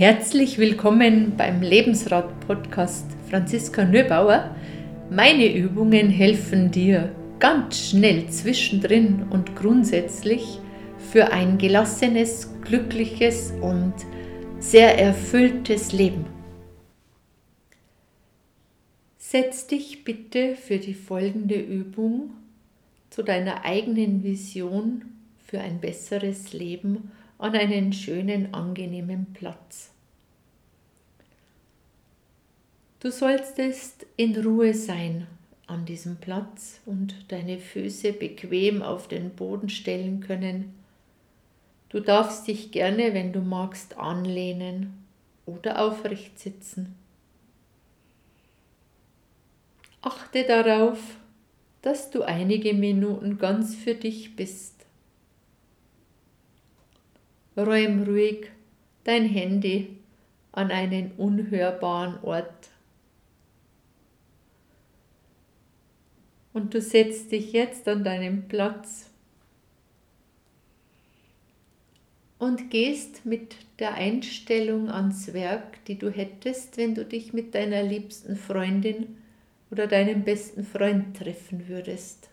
Herzlich willkommen beim Lebensrat-Podcast Franziska Nöbauer. Meine Übungen helfen dir ganz schnell zwischendrin und grundsätzlich für ein gelassenes, glückliches und sehr erfülltes Leben. Setz dich bitte für die folgende Übung zu deiner eigenen Vision für ein besseres Leben an einen schönen, angenehmen Platz. Du solltest in Ruhe sein an diesem Platz und deine Füße bequem auf den Boden stellen können. Du darfst dich gerne, wenn du magst, anlehnen oder aufrecht sitzen. Achte darauf, dass du einige Minuten ganz für dich bist räum ruhig dein Handy an einen unhörbaren Ort. Und du setzt dich jetzt an deinen Platz und gehst mit der Einstellung ans Werk, die du hättest, wenn du dich mit deiner liebsten Freundin oder deinem besten Freund treffen würdest.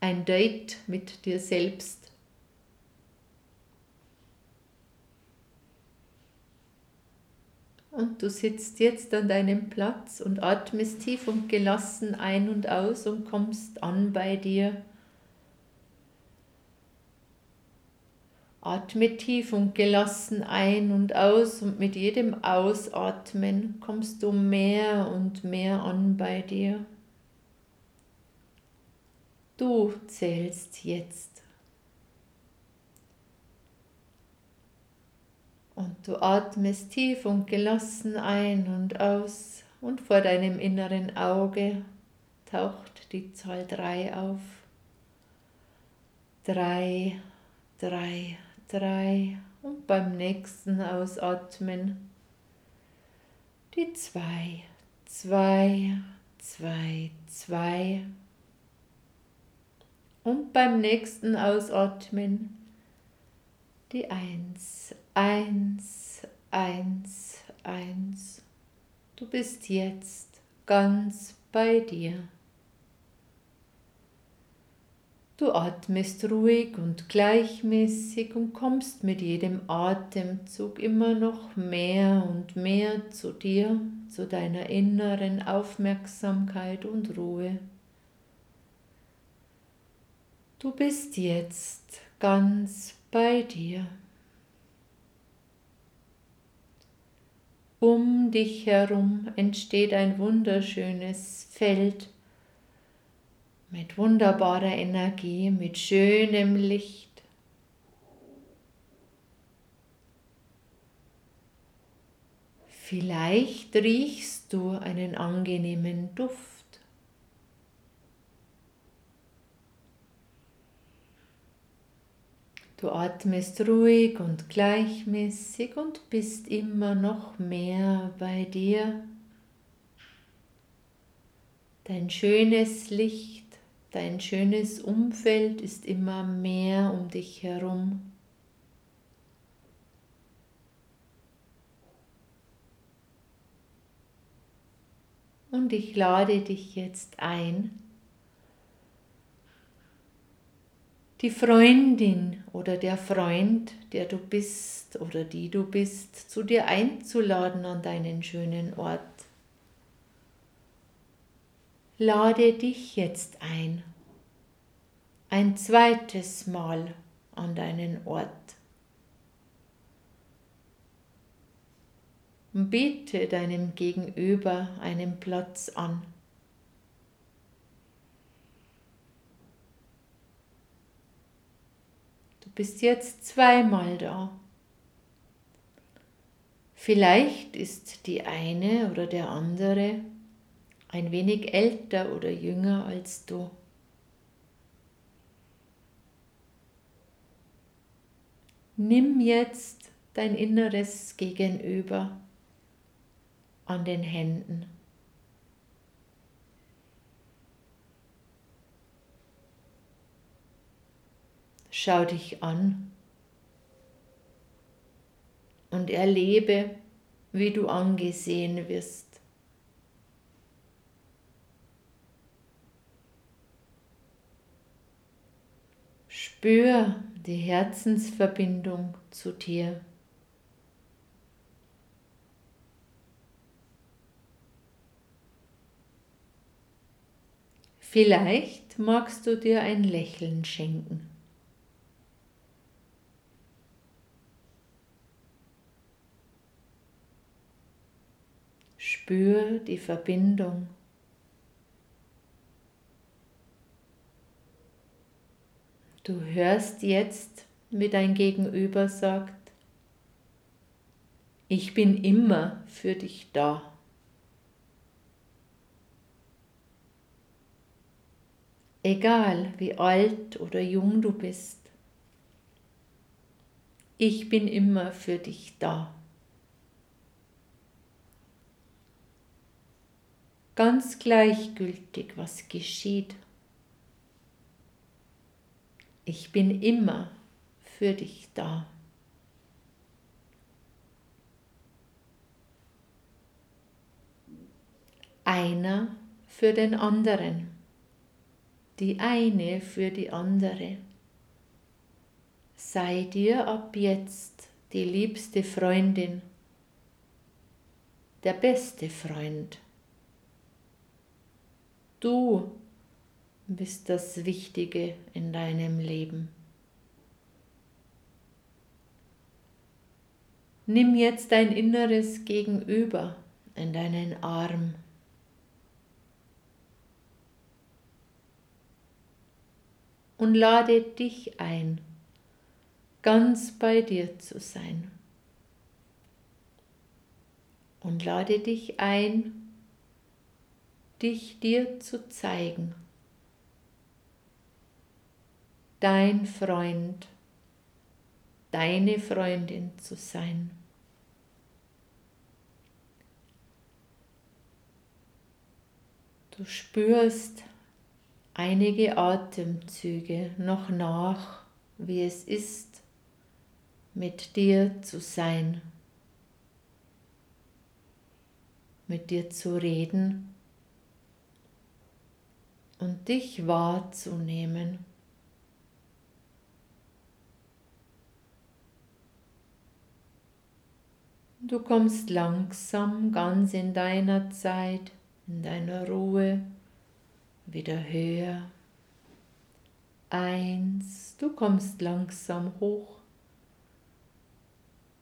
Ein Date mit dir selbst Und du sitzt jetzt an deinem Platz und atmest tief und gelassen ein und aus und kommst an bei dir. Atme tief und gelassen ein und aus und mit jedem Ausatmen kommst du mehr und mehr an bei dir. Du zählst jetzt. Und du atmest tief und gelassen ein und aus und vor deinem inneren Auge taucht die Zahl 3 auf. 3, 3, 3 und beim nächsten Ausatmen die 2, 2, 2, 2 und beim nächsten Ausatmen die 1, Eins, eins, eins. Du bist jetzt ganz bei dir. Du atmest ruhig und gleichmäßig und kommst mit jedem Atemzug immer noch mehr und mehr zu dir, zu deiner inneren Aufmerksamkeit und Ruhe. Du bist jetzt ganz bei dir. Um dich herum entsteht ein wunderschönes Feld mit wunderbarer Energie, mit schönem Licht. Vielleicht riechst du einen angenehmen Duft. Du atmest ruhig und gleichmäßig und bist immer noch mehr bei dir. Dein schönes Licht, dein schönes Umfeld ist immer mehr um dich herum. Und ich lade dich jetzt ein, die Freundin oder der Freund, der du bist oder die du bist, zu dir einzuladen an deinen schönen Ort. Lade dich jetzt ein, ein zweites Mal an deinen Ort. Und biete deinem Gegenüber einen Platz an. Bist jetzt zweimal da. Vielleicht ist die eine oder der andere ein wenig älter oder jünger als du. Nimm jetzt dein inneres Gegenüber an den Händen. Schau dich an. und erlebe, wie du angesehen wirst. Spür die Herzensverbindung zu dir. Vielleicht magst du dir ein Lächeln schenken. Spür die Verbindung. Du hörst jetzt, wie dein Gegenüber sagt, ich bin immer für dich da. Egal wie alt oder jung du bist, ich bin immer für dich da. Ganz gleichgültig, was geschieht. Ich bin immer für dich da. Einer für den anderen, die eine für die andere. Sei dir ab jetzt die liebste Freundin, der beste Freund. Du bist das Wichtige in deinem Leben. Nimm jetzt dein inneres Gegenüber in deinen Arm. Und lade dich ein, ganz bei dir zu sein. Und lade dich ein, dich dir zu zeigen. Dein Freund, deine Freundin zu sein. Du spürst einige Atemzüge noch nach, wie es ist, mit dir zu sein, mit dir zu reden und dich wahrzunehmen. Du kommst langsam ganz in deiner Zeit, in deiner Ruhe, wieder höher. Eins, du kommst langsam hoch.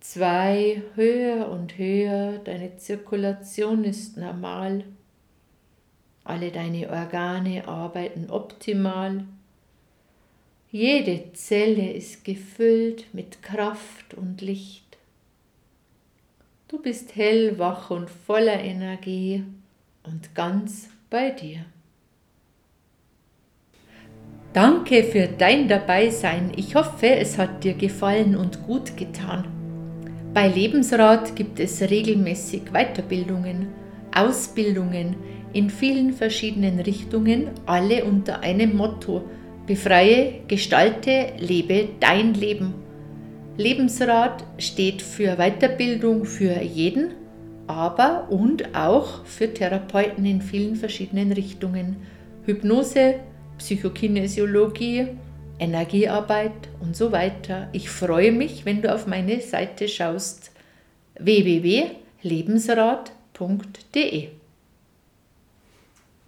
Zwei, höher und höher, deine Zirkulation ist normal. Alle deine Organe arbeiten optimal. Jede Zelle ist gefüllt mit Kraft und Licht. Du bist hellwach und voller Energie und ganz bei dir. Danke für dein Dabeisein. Ich hoffe, es hat dir gefallen und gut getan. Bei Lebensrat gibt es regelmäßig Weiterbildungen, Ausbildungen, in vielen verschiedenen Richtungen, alle unter einem Motto. Befreie, gestalte, lebe dein Leben. Lebensrat steht für Weiterbildung für jeden, aber und auch für Therapeuten in vielen verschiedenen Richtungen. Hypnose, Psychokinesiologie, Energiearbeit und so weiter. Ich freue mich, wenn du auf meine Seite schaust www.lebensrat.de.